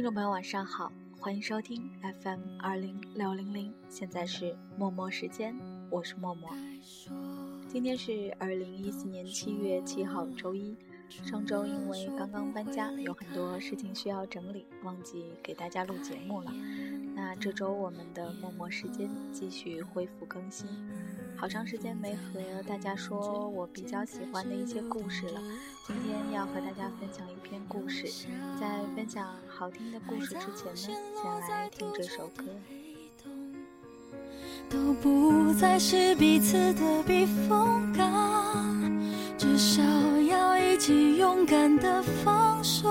听众朋友，晚上好，欢迎收听 FM 二零六零零，现在是默默时间，我是默默。今天是二零一四年七月七号，周一。上周因为刚刚搬家，有很多事情需要整理，忘记给大家录节目了。那这周我们的默默时间继续恢复更新。好长时间没和大家说我比较喜欢的一些故事了，今天要和大家分享一篇故事。在分享好听的故事之前呢，先来听这首歌。都不再是彼此的避风港，至少要一起勇敢的放手，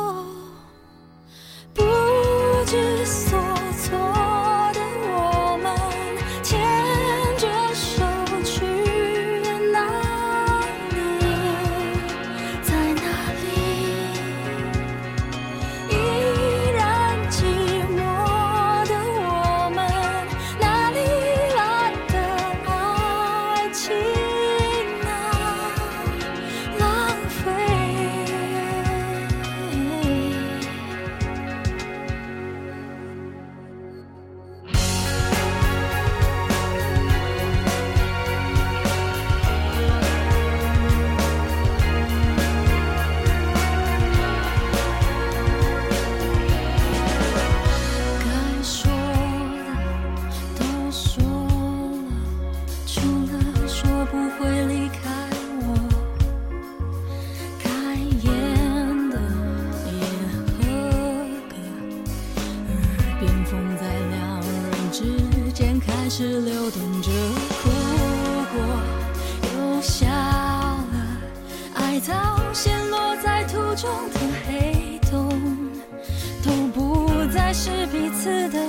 是流动着哭过又笑了，爱到陷落在途中的黑洞，都不再是彼此的。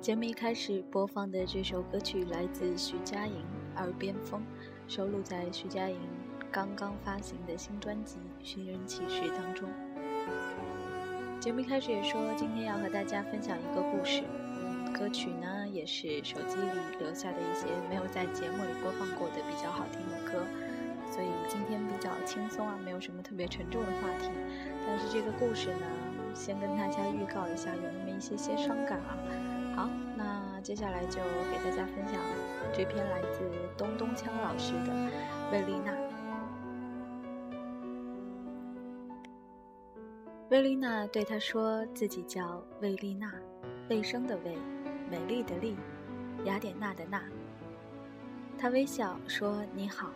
节目一开始播放的这首歌曲来自徐佳莹《耳边风》，收录在徐佳莹刚刚发行的新专辑《寻人启事》当中。节目一开始也说，今天要和大家分享一个故事。歌曲呢，也是手机里留下的一些没有在节目里播放过的比较好听的歌，所以今天比较轻松啊，没有什么特别沉重的话题。但是这个故事呢，先跟大家预告一下，有那么一些些伤感啊。好，那接下来就给大家分享这篇来自东东锵老师的《魏丽娜》。魏丽娜对他说自己叫魏丽娜，卫生的卫，美丽的丽，雅典娜的娜。他微笑说你好，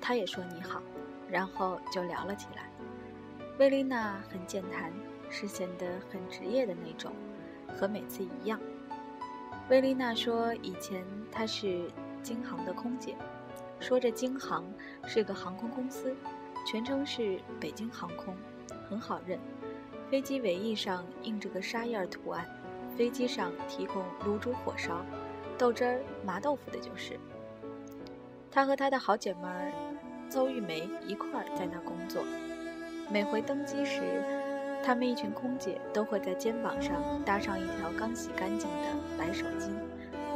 他也说你好，然后就聊了起来。魏丽娜很健谈，是显得很职业的那种，和每次一样。威丽娜说：“以前她是京航的空姐，说着京航是个航空公司，全称是北京航空，很好认。飞机尾翼上印着个沙叶图案，飞机上提供卤煮火烧、豆汁儿、麻豆腐的就是。她和她的好姐妹儿邹玉梅一块儿在那工作。每回登机时，他们一群空姐都会在肩膀上搭上一条刚洗干净的白手巾，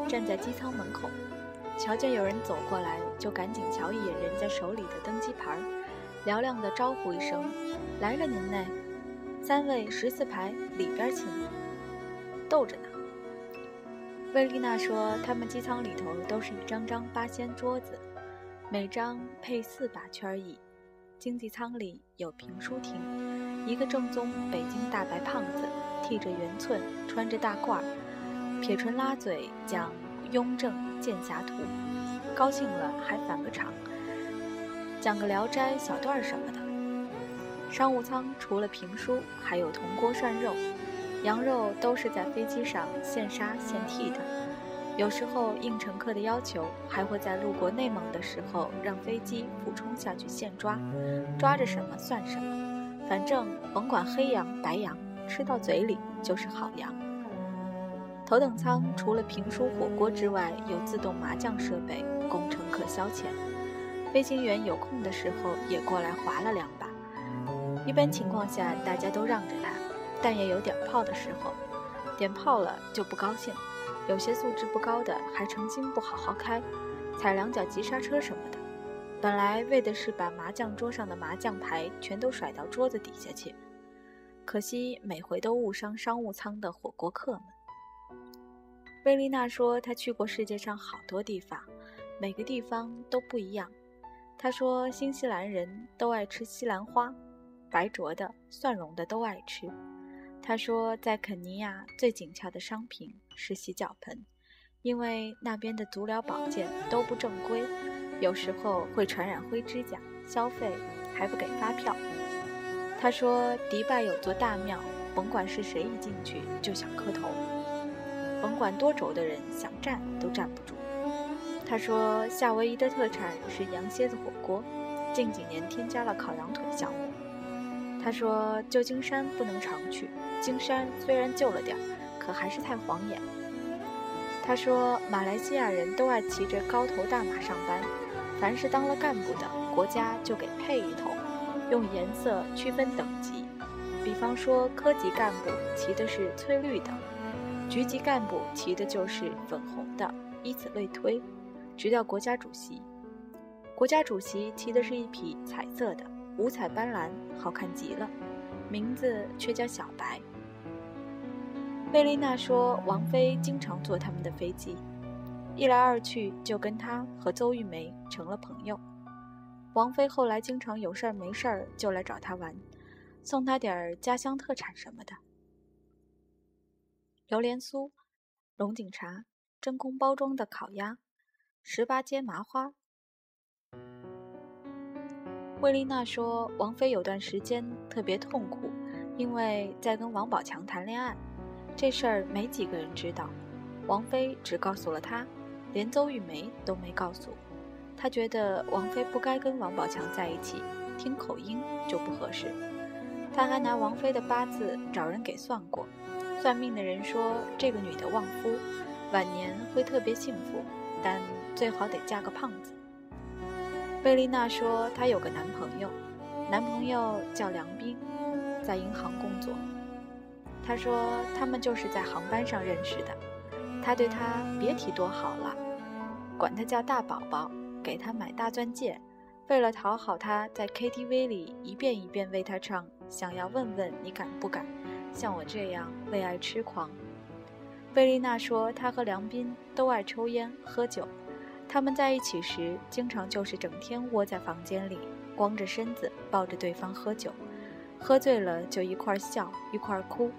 站在机舱门口，瞧见有人走过来，就赶紧瞧一眼人家手里的登机牌，嘹亮的招呼一声：“来了您嘞，三位十四排里边请。”逗着呢。魏丽娜说：“他们机舱里头都是一张张八仙桌子，每张配四把圈椅。经济舱里有评书厅，一个正宗北京大白胖子，剃着圆寸，穿着大褂，撇唇拉嘴讲《雍正剑侠图》，高兴了还返个场，讲个《聊斋》小段什么的。商务舱除了评书，还有铜锅涮肉。”羊肉都是在飞机上现杀现剃的，有时候应乘客的要求，还会在路过内蒙的时候让飞机俯冲下去现抓，抓着什么算什么，反正甭管黑羊白羊，吃到嘴里就是好羊。头等舱除了评书火锅之外，有自动麻将设备供乘客消遣，飞行员有空的时候也过来划了两把。一般情况下，大家都让着他。但也有点炮的时候，点炮了就不高兴，有些素质不高的还成心不好好开，踩两脚急刹车什么的。本来为的是把麻将桌上的麻将牌全都甩到桌子底下去，可惜每回都误伤商务舱的火锅客们。贝丽娜说她去过世界上好多地方，每个地方都不一样。她说新西兰人都爱吃西兰花，白灼的、蒜蓉的都爱吃。他说，在肯尼亚最紧俏的商品是洗脚盆，因为那边的足疗保健都不正规，有时候会传染灰指甲，消费还不给发票。他说，迪拜有座大庙，甭管是谁一进去就想磕头，甭管多轴的人想站都站不住。他说，夏威夷的特产是羊蝎子火锅，近几年添加了烤羊腿项目。他说，旧金山不能常去。金山虽然旧了点儿，可还是太晃眼。他说，马来西亚人都爱骑着高头大马上班，凡是当了干部的，国家就给配一头，用颜色区分等级。比方说，科级干部骑的是翠绿的，局级干部骑的就是粉红的，以此类推，直到国家主席。国家主席骑的是一匹彩色的，五彩斑斓，好看极了，名字却叫小白。贝丽娜说：“王菲经常坐他们的飞机，一来二去就跟他和邹玉梅成了朋友。王菲后来经常有事儿没事儿就来找他玩，送他点儿家乡特产什么的，榴莲酥、龙井茶、真空包装的烤鸭、十八街麻花。”魏丽娜说：“王菲有段时间特别痛苦，因为在跟王宝强谈恋爱。”这事儿没几个人知道，王菲只告诉了他，连邹玉梅都没告诉。他觉得王菲不该跟王宝强在一起，听口音就不合适。他还拿王菲的八字找人给算过，算命的人说这个女的旺夫，晚年会特别幸福，但最好得嫁个胖子。贝丽娜说她有个男朋友，男朋友叫梁斌，在银行工作。他说他们就是在航班上认识的，他对她别提多好了，管他叫大宝宝，给他买大钻戒，为了讨好他，在 KTV 里一遍一遍为他唱，想要问问你敢不敢像我这样为爱痴狂。贝丽娜说她和梁斌都爱抽烟喝酒，他们在一起时经常就是整天窝在房间里，光着身子抱着对方喝酒。喝醉了就一块笑一块哭。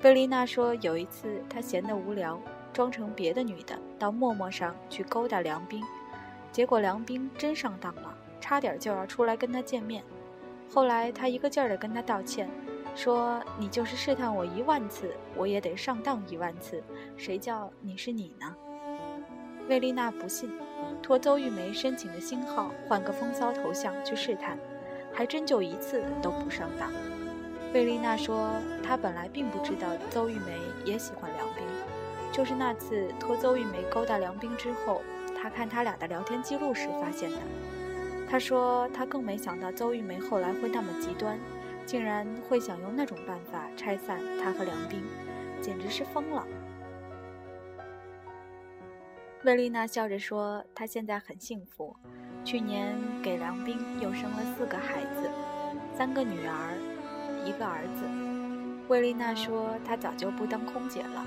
贝丽娜说，有一次她闲得无聊，装成别的女的到陌陌上去勾搭梁斌，结果梁斌真上当了，差点就要出来跟她见面。后来她一个劲儿地跟他道歉，说你就是试探我一万次，我也得上当一万次，谁叫你是你呢？魏丽娜不信，托邹玉梅申请的新号，换个风骚头像去试探。还真就一次都不上当。魏丽娜说，她本来并不知道邹玉梅也喜欢梁斌，就是那次托邹玉梅勾搭梁斌之后，她看他俩的聊天记录时发现的。她说她更没想到邹玉梅后来会那么极端，竟然会想用那种办法拆散她和梁斌，简直是疯了。魏丽娜笑着说：“她现在很幸福，去年给梁斌又生了四个孩子，三个女儿，一个儿子。”魏丽娜说：“她早就不当空姐了，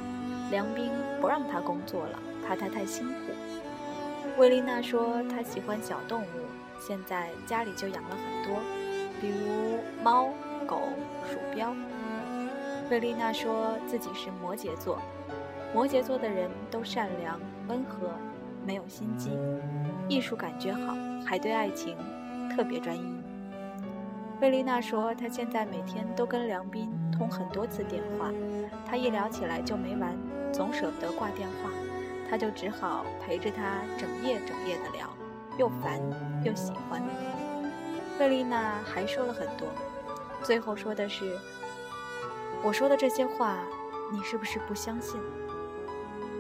梁斌不让她工作了，怕她太辛苦。”魏丽娜说：“她喜欢小动物，现在家里就养了很多，比如猫、狗、鼠标。”魏丽娜说自己是摩羯座。摩羯座的人都善良、温和，没有心机，艺术感觉好，还对爱情特别专一。贝丽娜说，她现在每天都跟梁斌通很多次电话，她一聊起来就没完，总舍不得挂电话，她就只好陪着他整夜整夜的聊，又烦又喜欢。贝丽娜还说了很多，最后说的是：“我说的这些话，你是不是不相信？”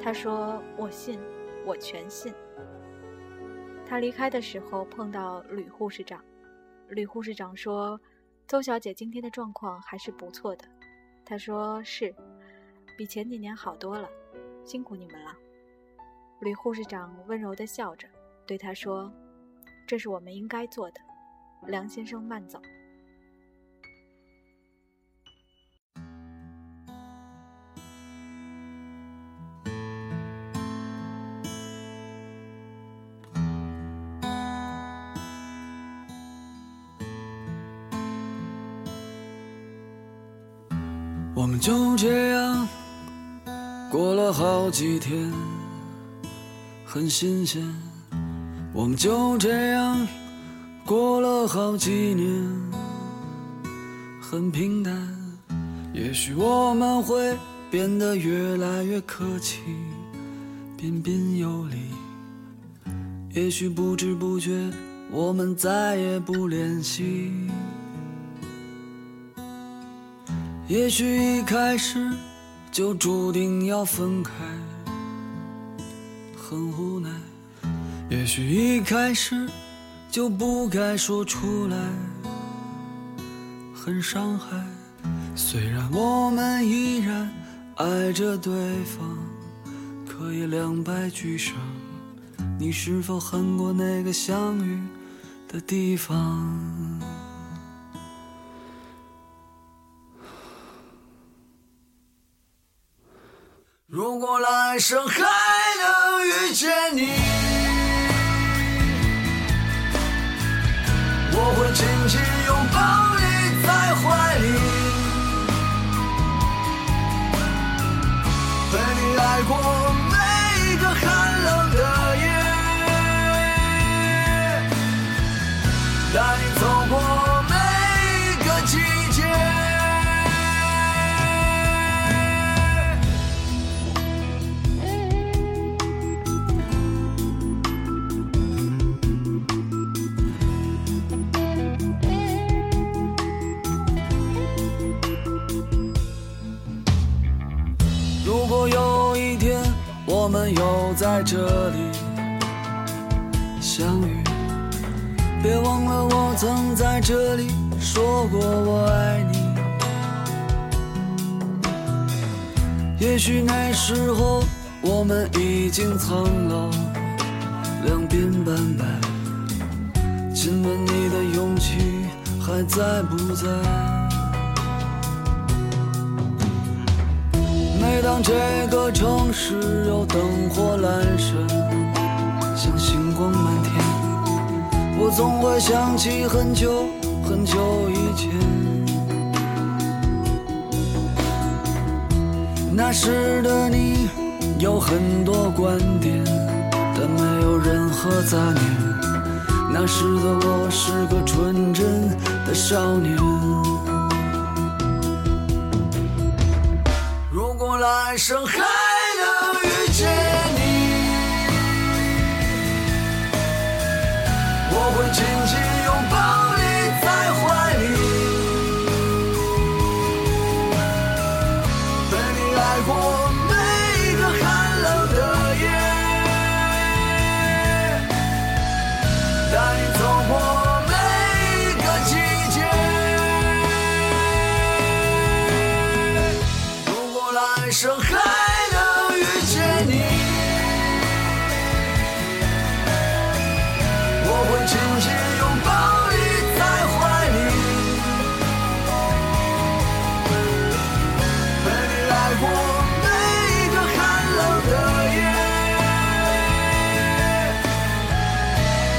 他说：“我信，我全信。”他离开的时候碰到吕护士长，吕护士长说：“邹小姐今天的状况还是不错的。”他说：“是，比前几年好多了，辛苦你们了。”吕护士长温柔地笑着对他说：“这是我们应该做的，梁先生慢走。”我们就这样过了好几天，很新鲜。我们就这样过了好几年，很平淡。也许我们会变得越来越客气，彬彬有礼。也许不知不觉，我们再也不联系。也许一开始就注定要分开，很无奈。也许一开始就不该说出来，很伤害。虽然我们依然爱着对方，可以两败俱伤。你是否恨过那个相遇的地方？来生还能遇见你，我会紧紧拥抱你在怀里，被你爱过我们又在这里相遇，别忘了我曾在这里说过我爱你。也许那时候我们已经苍老，两鬓斑白，亲吻你的勇气还在不在？这个城市有灯火阑珊，像星光满天，我总会想起很久很久以前。那时的你有很多观点，但没有任何杂念。那时的我是个纯真的少年。来生还能遇见你，我会紧紧拥会紧紧拥抱你在怀里，陪你来过每一个寒冷的夜，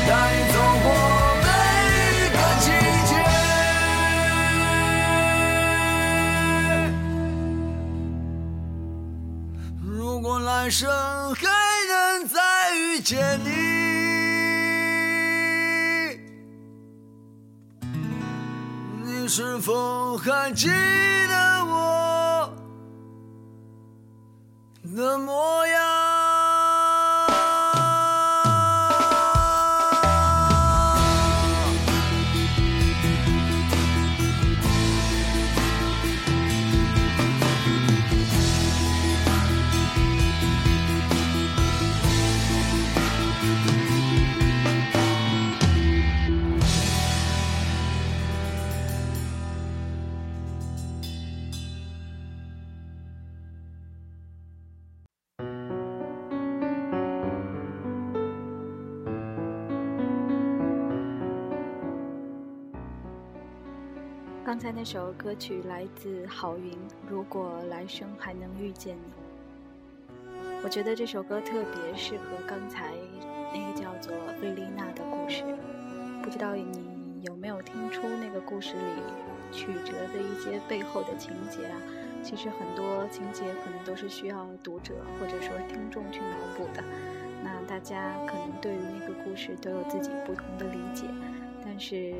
带你走过每一个季节。如果来生还能再遇见。你是否还记得我的模样？刚才那首歌曲来自郝云，《如果来生还能遇见你》。我觉得这首歌特别适合刚才那个叫做瑞丽娜的故事。不知道你有没有听出那个故事里曲折的一些背后的情节啊？其实很多情节可能都是需要读者或者说听众去脑补的。那大家可能对于那个故事都有自己不同的理解，但是。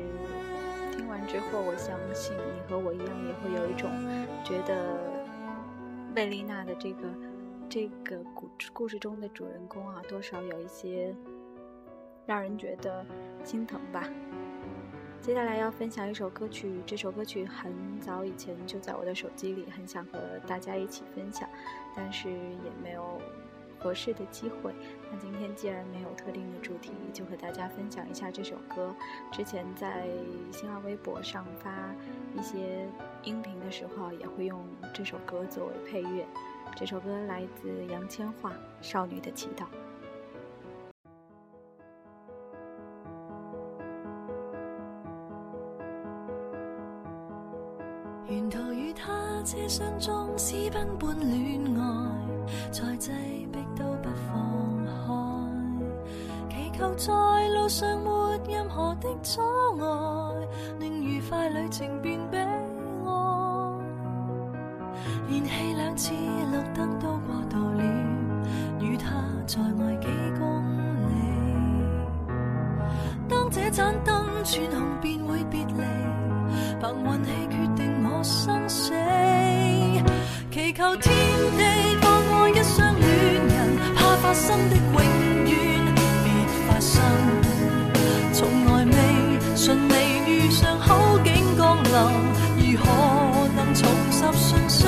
听完之后，我相信你和我一样，也会有一种觉得贝丽娜的这个这个故故事中的主人公啊，多少有一些让人觉得心疼吧。接下来要分享一首歌曲，这首歌曲很早以前就在我的手机里，很想和大家一起分享，但是也没有合适的机会。那今天既然没有特定的主题，就和大家分享一下这首歌。之前在新浪微博上发一些音频的时候，也会用这首歌作为配乐。这首歌来自杨千嬅《少女的祈祷》。沿途与他车厢中私奔般恋爱，再挤逼都不放开，祈求在路上没任何的阻碍，令愉快旅程变悲哀。连气两次绿灯都过度了，与他在外几公里。当这盏灯转红，便会别离。凭运气决定我生死，祈求天地，发生的永远别发生。从来未顺利遇上好景降临，如何能重拾信心？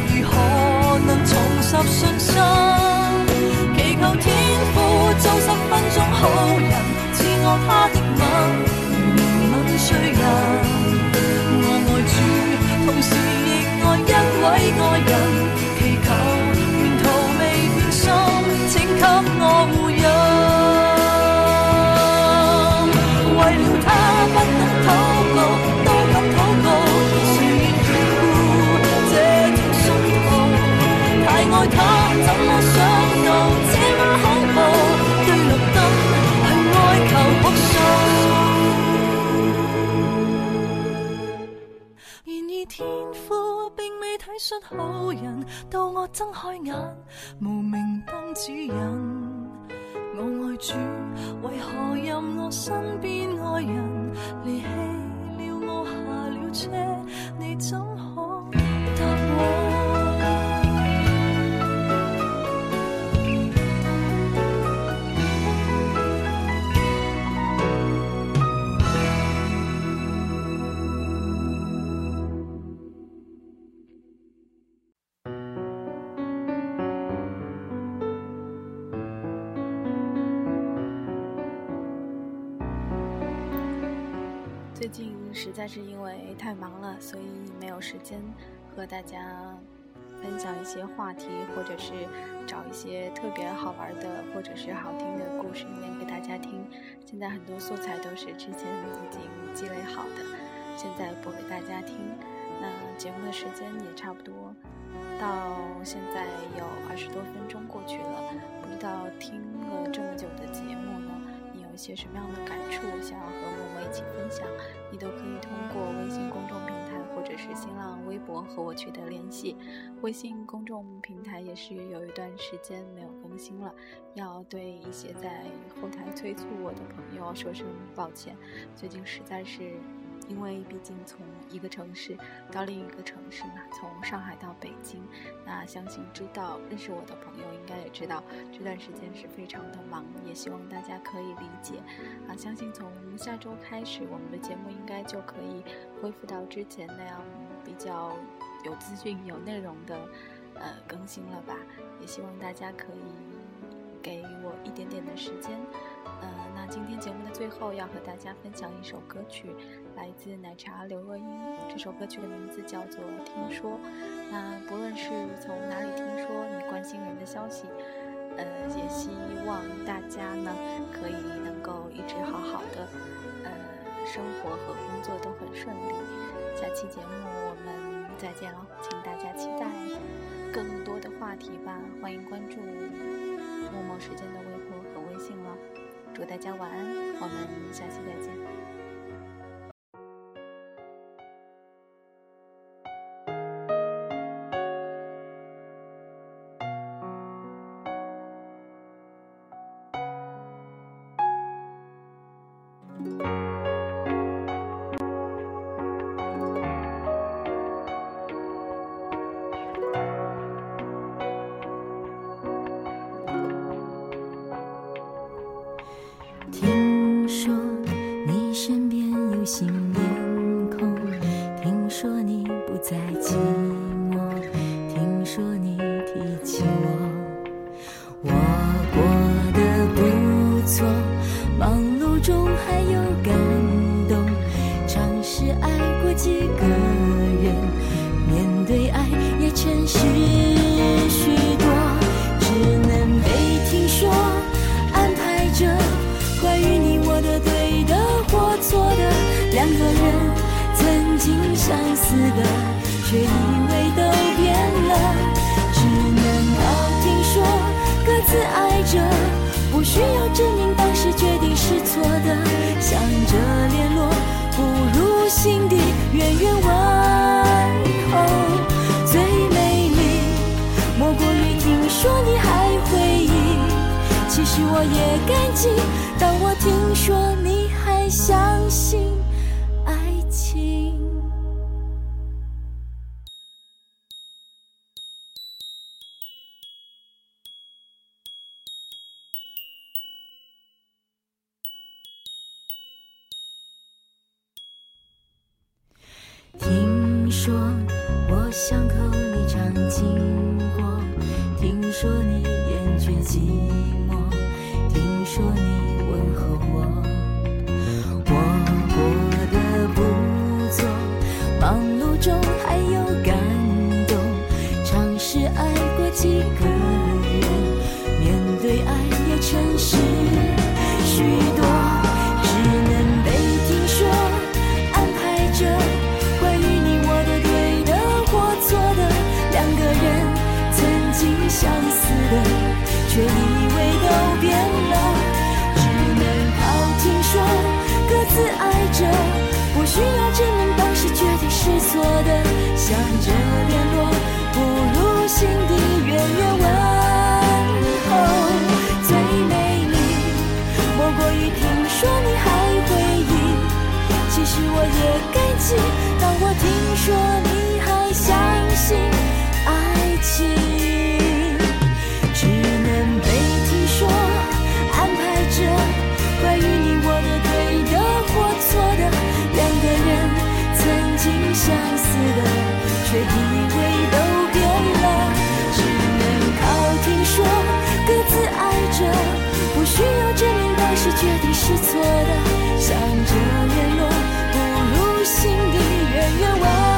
拾信心？祈求天父做十分鐘好人，赐我他的吻，如憐憫罪人。我爱主，同时亦爱一位爱人，祈求沿途未变心，请给我护荫。为了他不能祷告，体恤好人，到我睁开眼，无明灯指引。我爱主，为何任我身边爱人离弃了我下了车？你怎可答我？最近实在是因为太忙了，所以没有时间和大家分享一些话题，或者是找一些特别好玩的或者是好听的故事念给大家听。现在很多素材都是之前已经积累好的，现在播给大家听。那节目的时间也差不多，到现在有二十多分钟过去了，不知道听了这么久的节目呢，有些什么样的感触，想要和默默一起分享，你都可以通过微信公众平台或者是新浪微博和我取得联系。微信公众平台也是有一段时间没有更新了，要对一些在后台催促我的朋友说声抱歉，最近实在是。因为毕竟从一个城市到另一个城市嘛，从上海到北京，那相信知道认识我的朋友应该也知道这段时间是非常的忙，也希望大家可以理解。啊，相信从下周开始，我们的节目应该就可以恢复到之前那样比较有资讯、有内容的呃更新了吧。也希望大家可以给我一点点的时间。呃，那今天节目的最后要和大家分享一首歌曲，来自奶茶刘若英。这首歌曲的名字叫做《听说》。那不论是从哪里听说你关心人的消息，呃，也希望大家呢可以能够一直好好的，呃，生活和工作都很顺利。下期节目我们再见喽，请大家期待更多的话题吧。欢迎关注默默时间的微博和微信了。祝大家晚安，我们下期再见。也感激，当我听说我也感激，当我听说你还相信爱情，只能被听说，安排着关于你我的对的或错的，两个人曾经相似的，却以为都变了，只能靠听说，各自爱着，不需要证明，但是决定是错的，想着联络。愿我